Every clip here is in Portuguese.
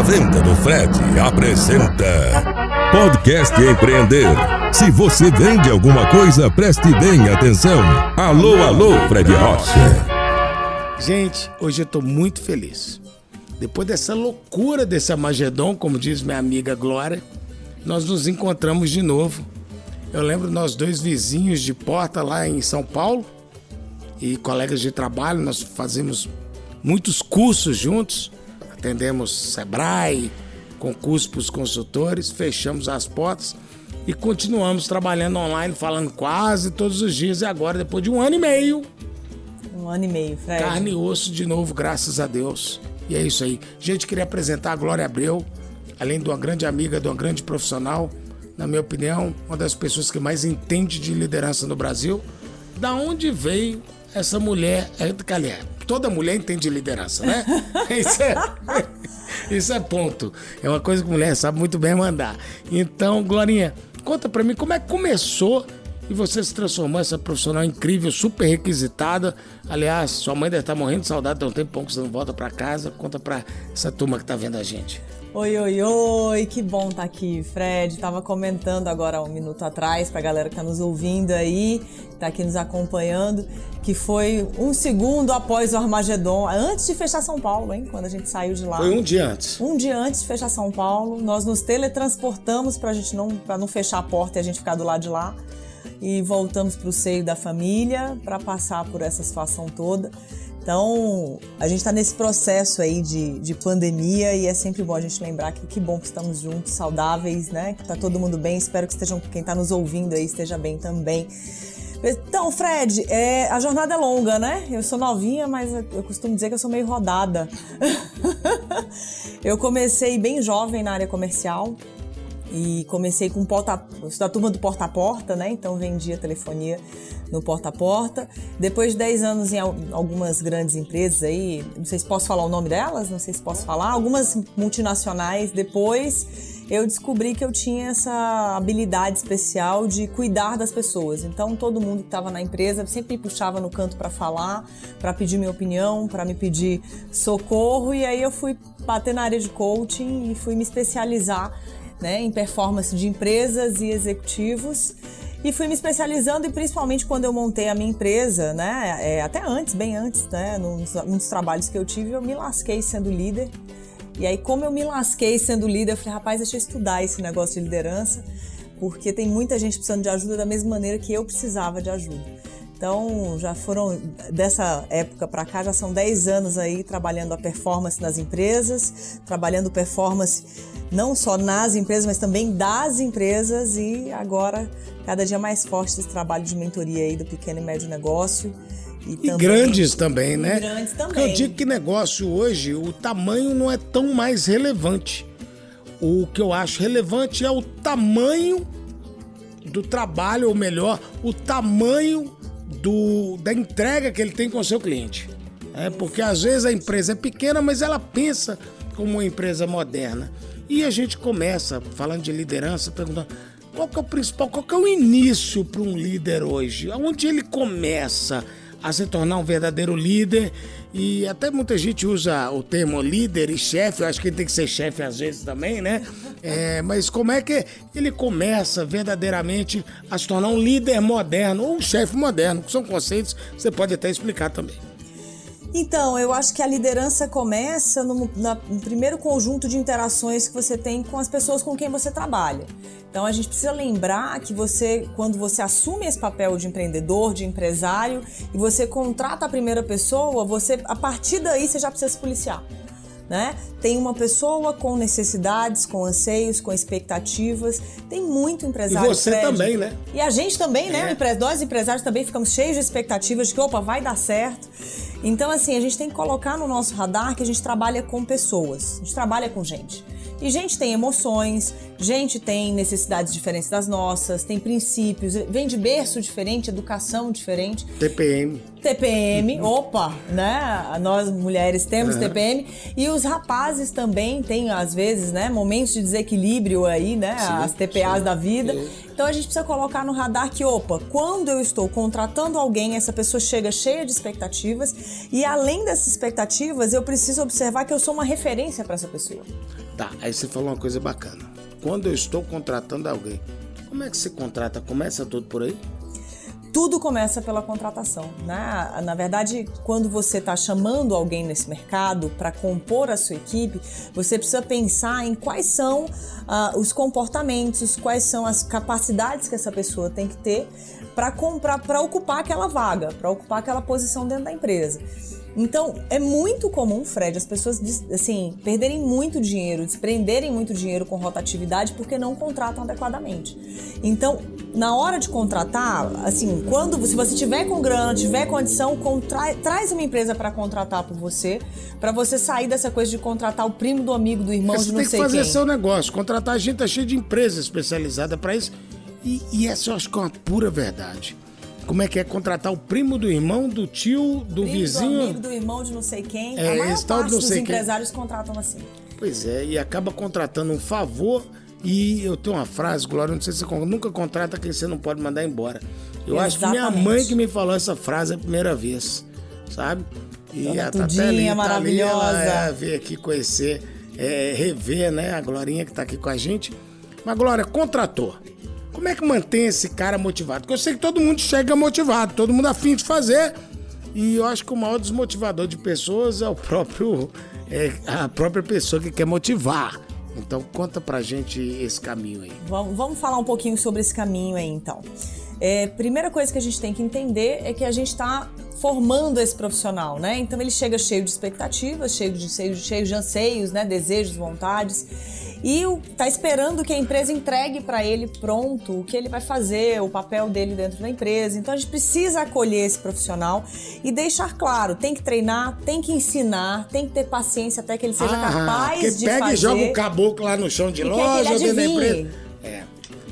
A Venda do Fred apresenta Podcast Empreender. Se você vende alguma coisa, preste bem atenção. Alô, alô, Fred Rocha. Gente, hoje eu tô muito feliz. Depois dessa loucura desse Amagedon, como diz minha amiga Glória, nós nos encontramos de novo. Eu lembro nós dois vizinhos de porta lá em São Paulo e colegas de trabalho, nós fazemos muitos cursos juntos, atendemos Sebrae, concursos para os consultores, fechamos as portas e continuamos trabalhando online, falando quase todos os dias. E agora, depois de um ano e meio. Um ano e meio, Fred. Carne e osso de novo, graças a Deus. E é isso aí. Gente, queria apresentar a Glória Abreu, além de uma grande amiga, de uma grande profissional. Na minha opinião, uma das pessoas que mais entende de liderança no Brasil. Da onde veio essa mulher? É, Calhar, toda mulher entende de liderança, né? Isso é. Isso é ponto. É uma coisa que mulher sabe muito bem mandar. Então, Glorinha, conta pra mim como é que começou e você se transformou essa profissional incrível, super requisitada. Aliás, sua mãe deve estar morrendo de saudade, tem um tempo que você não volta para casa. Conta pra essa turma que tá vendo a gente. Oi, oi, oi, que bom estar tá aqui, Fred. Tava comentando agora um minuto atrás pra galera que tá nos ouvindo aí, tá aqui nos acompanhando, que foi um segundo após o Armagedon, antes de fechar São Paulo, hein? Quando a gente saiu de lá. Foi um dia antes. Um dia antes de fechar São Paulo, nós nos teletransportamos pra gente não, pra não fechar a porta e a gente ficar do lado de lá. E voltamos pro seio da família para passar por essa situação toda. Então, a gente está nesse processo aí de, de pandemia e é sempre bom a gente lembrar que que bom que estamos juntos, saudáveis, né? Que tá todo mundo bem. Espero que estejam, quem está nos ouvindo aí esteja bem também. Então, Fred, é, a jornada é longa, né? Eu sou novinha, mas eu costumo dizer que eu sou meio rodada. eu comecei bem jovem na área comercial e comecei com porta, da turma do porta a porta, né? Então vendia telefonia no porta a porta. Depois de 10 anos em algumas grandes empresas aí, não sei se posso falar o nome delas, não sei se posso falar, algumas multinacionais. Depois eu descobri que eu tinha essa habilidade especial de cuidar das pessoas. Então todo mundo que estava na empresa sempre me puxava no canto para falar, para pedir minha opinião, para me pedir socorro e aí eu fui bater na área de coaching e fui me especializar né, em performance de empresas e executivos. E fui me especializando e principalmente quando eu montei a minha empresa, né, é, até antes, bem antes, né, nos, nos trabalhos que eu tive, eu me lasquei sendo líder. E aí, como eu me lasquei sendo líder, eu falei, rapaz, deixa eu estudar esse negócio de liderança, porque tem muita gente precisando de ajuda da mesma maneira que eu precisava de ajuda. Então, já foram dessa época para cá, já são 10 anos aí trabalhando a performance nas empresas, trabalhando performance não só nas empresas, mas também das empresas e agora cada dia mais forte esse trabalho de mentoria aí do pequeno e médio negócio. E, e também, grandes também, né? E grandes também. Porque eu digo que negócio hoje, o tamanho não é tão mais relevante. O que eu acho relevante é o tamanho do trabalho, ou melhor, o tamanho do, da entrega que ele tem com o seu cliente. É, porque às vezes a empresa é pequena, mas ela pensa como uma empresa moderna. E a gente começa, falando de liderança, perguntando qual que é o principal, qual que é o início para um líder hoje? Onde ele começa a se tornar um verdadeiro líder? E até muita gente usa o termo líder e chefe, eu acho que ele tem que ser chefe às vezes também, né? É, mas como é que ele começa verdadeiramente a se tornar um líder moderno ou um chefe moderno? Que são conceitos que você pode até explicar também. Então, eu acho que a liderança começa no, na, no, primeiro conjunto de interações que você tem com as pessoas com quem você trabalha. Então, a gente precisa lembrar que você, quando você assume esse papel de empreendedor, de empresário, e você contrata a primeira pessoa, você, a partir daí, você já precisa se policiar né? Tem uma pessoa com necessidades, com anseios, com expectativas. Tem muito empresário. E você também, né? E a gente também, né? É. Nós empresários também ficamos cheios de expectativas de que, opa, vai dar certo. Então, assim, a gente tem que colocar no nosso radar que a gente trabalha com pessoas, a gente trabalha com gente. E gente tem emoções, gente tem necessidades diferentes das nossas, tem princípios, vem de berço diferente, educação diferente. TPM. TPM, opa, né? Nós mulheres temos uhum. TPM e os rapazes também têm às vezes, né, momentos de desequilíbrio aí, né, sim, as TPAs sim, da vida. Sim. Então a gente precisa colocar no radar que, opa, quando eu estou contratando alguém, essa pessoa chega cheia de expectativas e além dessas expectativas, eu preciso observar que eu sou uma referência para essa pessoa. Tá, aí você falou uma coisa bacana. Quando eu estou contratando alguém, como é que você contrata? Começa tudo por aí? tudo começa pela contratação, né? Na verdade, quando você está chamando alguém nesse mercado para compor a sua equipe, você precisa pensar em quais são uh, os comportamentos, quais são as capacidades que essa pessoa tem que ter para comprar, para ocupar aquela vaga, para ocupar aquela posição dentro da empresa. Então, é muito comum, Fred, as pessoas assim, perderem muito dinheiro, desprenderem muito dinheiro com rotatividade porque não contratam adequadamente. Então, na hora de contratar, assim, quando se você tiver com grana, tiver condição, contra, traz uma empresa para contratar por você, para você sair dessa coisa de contratar o primo do amigo, do irmão, de não sei quem. Você tem que fazer quem. seu negócio, contratar a gente tá cheio de empresa especializada para isso. E, e essa eu acho que é uma pura verdade. Como é que é contratar o primo do irmão, do tio, do primo vizinho? Do amigo, do irmão de não sei quem. É, a maior parte dos empresários quem. contratam assim. Pois é, e acaba contratando um favor. E eu tenho uma frase, Glória, não sei se você nunca contrata quem você não pode mandar embora. Eu Exatamente. acho que minha mãe que me falou essa frase a primeira vez, sabe? E Dona a Tudinha, maravilhosa. Tá ali, ela é, veio aqui conhecer, é, rever, né, a Glorinha que tá aqui com a gente. Mas, Glória, contratou. Como é que mantém esse cara motivado? Porque eu sei que todo mundo chega motivado, todo mundo afim de fazer. E eu acho que o maior desmotivador de pessoas é o próprio é a própria pessoa que quer motivar. Então conta pra gente esse caminho aí. Vamos, vamos falar um pouquinho sobre esse caminho aí então. É, primeira coisa que a gente tem que entender é que a gente está formando esse profissional, né? Então ele chega cheio de expectativas, cheio de, cheio, cheio de anseios, né? desejos, vontades e está esperando que a empresa entregue para ele pronto o que ele vai fazer, o papel dele dentro da empresa. Então a gente precisa acolher esse profissional e deixar claro: tem que treinar, tem que ensinar, tem que ter paciência até que ele seja ah, capaz de pega fazer. e joga o caboclo lá no chão de loja, dentro da empresa. É,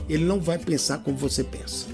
ele não vai pensar como você pensa,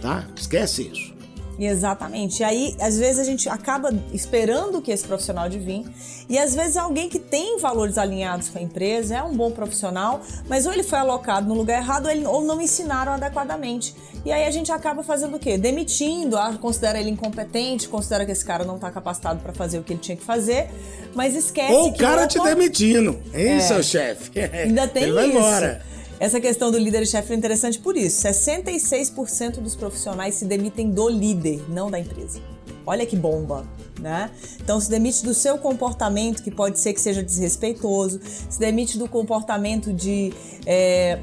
tá? Esquece isso. Exatamente. E aí, às vezes, a gente acaba esperando que esse profissional adivinhe. E às vezes é alguém que tem valores alinhados com a empresa, é um bom profissional, mas ou ele foi alocado no lugar errado ou, não ensinaram adequadamente. E aí a gente acaba fazendo o quê? Demitindo, ah, considera ele incompetente, considera que esse cara não está capacitado para fazer o que ele tinha que fazer, mas esquece ou o cara te demitindo, hein, é, seu chefe? Ainda tem ele vai isso. Embora. Essa questão do líder e chefe é interessante por isso. 66% dos profissionais se demitem do líder, não da empresa. Olha que bomba, né? Então se demite do seu comportamento, que pode ser que seja desrespeitoso, se demite do comportamento de é,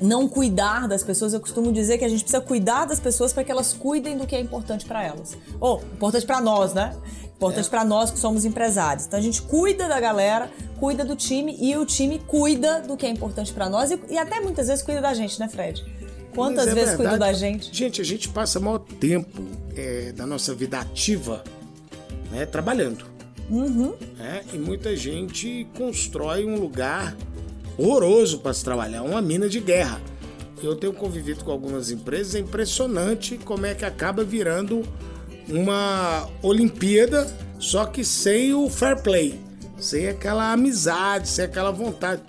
não cuidar das pessoas. Eu costumo dizer que a gente precisa cuidar das pessoas para que elas cuidem do que é importante para elas. Ou importante para nós, né? Importante é. para nós que somos empresários. Então a gente cuida da galera, cuida do time e o time cuida do que é importante para nós e, e, até muitas vezes cuida da gente, né, Fred? Quantas é vezes cuida da gente? Gente, a gente passa maior tempo é, da nossa vida ativa né, trabalhando. Uhum. Né? E muita gente constrói um lugar horroroso para se trabalhar, uma mina de guerra. Eu tenho convivido com algumas empresas, é impressionante como é que acaba virando uma Olimpíada, só que sem o fair play, sem aquela amizade, sem aquela vontade.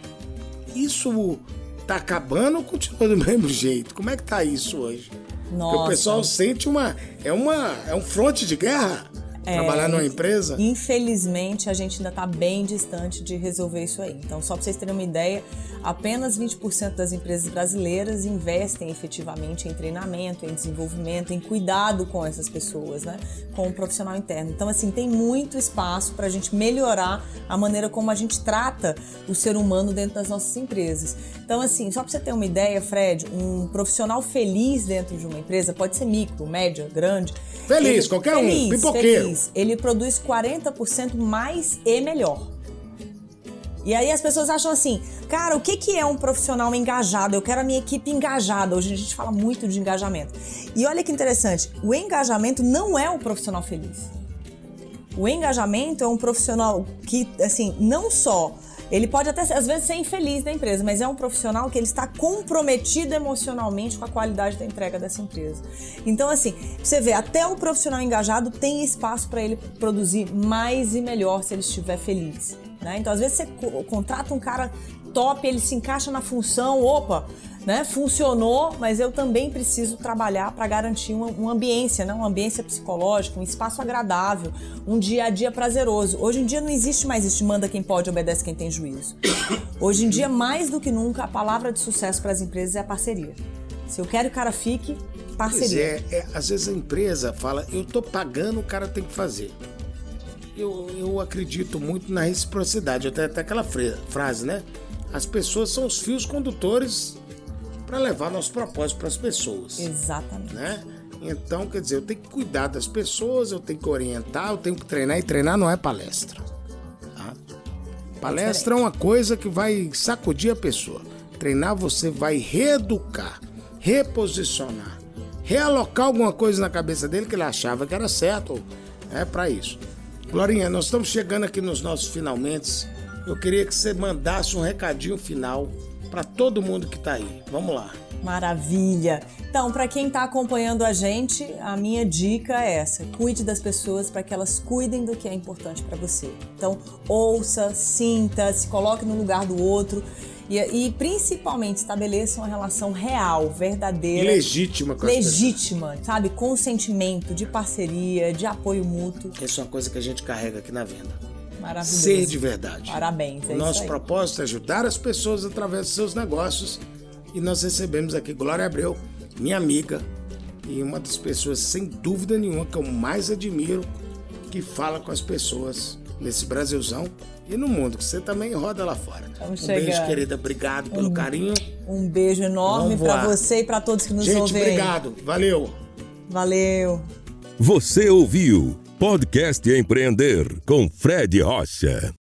Isso tá acabando ou continua do mesmo jeito? Como é que tá isso hoje? Nossa. Porque o pessoal sente uma é uma é um fronte de guerra. É, trabalhar numa empresa? Infelizmente, a gente ainda está bem distante de resolver isso aí. Então, só para vocês terem uma ideia, apenas 20% das empresas brasileiras investem efetivamente em treinamento, em desenvolvimento, em cuidado com essas pessoas, né? Com o profissional interno. Então, assim, tem muito espaço para a gente melhorar a maneira como a gente trata o ser humano dentro das nossas empresas. Então, assim, só para você ter uma ideia, Fred, um profissional feliz dentro de uma empresa pode ser micro, média, grande. Feliz, ele, qualquer feliz, um, pipoqueiro. Feliz ele produz 40% mais e melhor. E aí as pessoas acham assim, cara, o que, que é um profissional engajado? Eu quero a minha equipe engajada. Hoje a gente fala muito de engajamento. E olha que interessante, o engajamento não é um profissional feliz. O engajamento é um profissional que, assim, não só ele pode até, às vezes, ser infeliz da empresa, mas é um profissional que ele está comprometido emocionalmente com a qualidade da entrega dessa empresa. Então, assim, você vê, até o profissional engajado tem espaço para ele produzir mais e melhor se ele estiver feliz. Né? Então, às vezes, você contrata um cara top, ele se encaixa na função, opa, né? Funcionou, mas eu também preciso trabalhar para garantir uma, uma ambiência, né? uma ambiência psicológica, um espaço agradável, um dia a dia prazeroso. Hoje em dia não existe mais isso, manda quem pode, obedece quem tem juízo. Hoje em dia, mais do que nunca, a palavra de sucesso para as empresas é a parceria. Se eu quero que o cara fique, parceria. É, é, às vezes a empresa fala, eu tô pagando, o cara tem que fazer. Eu, eu acredito muito na reciprocidade. Até, até aquela frase, né? As pessoas são os fios condutores para levar nosso propósito para as pessoas. Exatamente. Né? Então, quer dizer, eu tenho que cuidar das pessoas, eu tenho que orientar, eu tenho que treinar e treinar não é palestra. Tá? Palestra é, é uma coisa que vai sacudir a pessoa. Treinar você vai reeducar, reposicionar, realocar alguma coisa na cabeça dele que ele achava que era certo. É para isso. Glorinha, nós estamos chegando aqui nos nossos finalmente. Eu queria que você mandasse um recadinho final para todo mundo que está aí. Vamos lá. Maravilha! Então, para quem está acompanhando a gente, a minha dica é essa: cuide das pessoas para que elas cuidem do que é importante para você. Então, ouça, sinta, se coloque no lugar do outro e, e principalmente estabeleça uma relação real, verdadeira, legítima, com legítima, sabe, com sentimento de parceria, de apoio mútuo. Essa é uma coisa que a gente carrega aqui na venda. Maravilhoso. Ser de verdade. Parabéns. É o nosso propósito é ajudar as pessoas através dos seus negócios. E nós recebemos aqui Glória Abreu, minha amiga, e uma das pessoas, sem dúvida nenhuma, que eu mais admiro, que fala com as pessoas nesse Brasilzão e no mundo, que você também roda lá fora. Vamos um chegar. beijo, querida. Obrigado pelo um, carinho. Um beijo enorme para você e para todos que nos Gente, ouvem. obrigado. Valeu. Valeu. Você ouviu Podcast Empreender com Fred Rocha.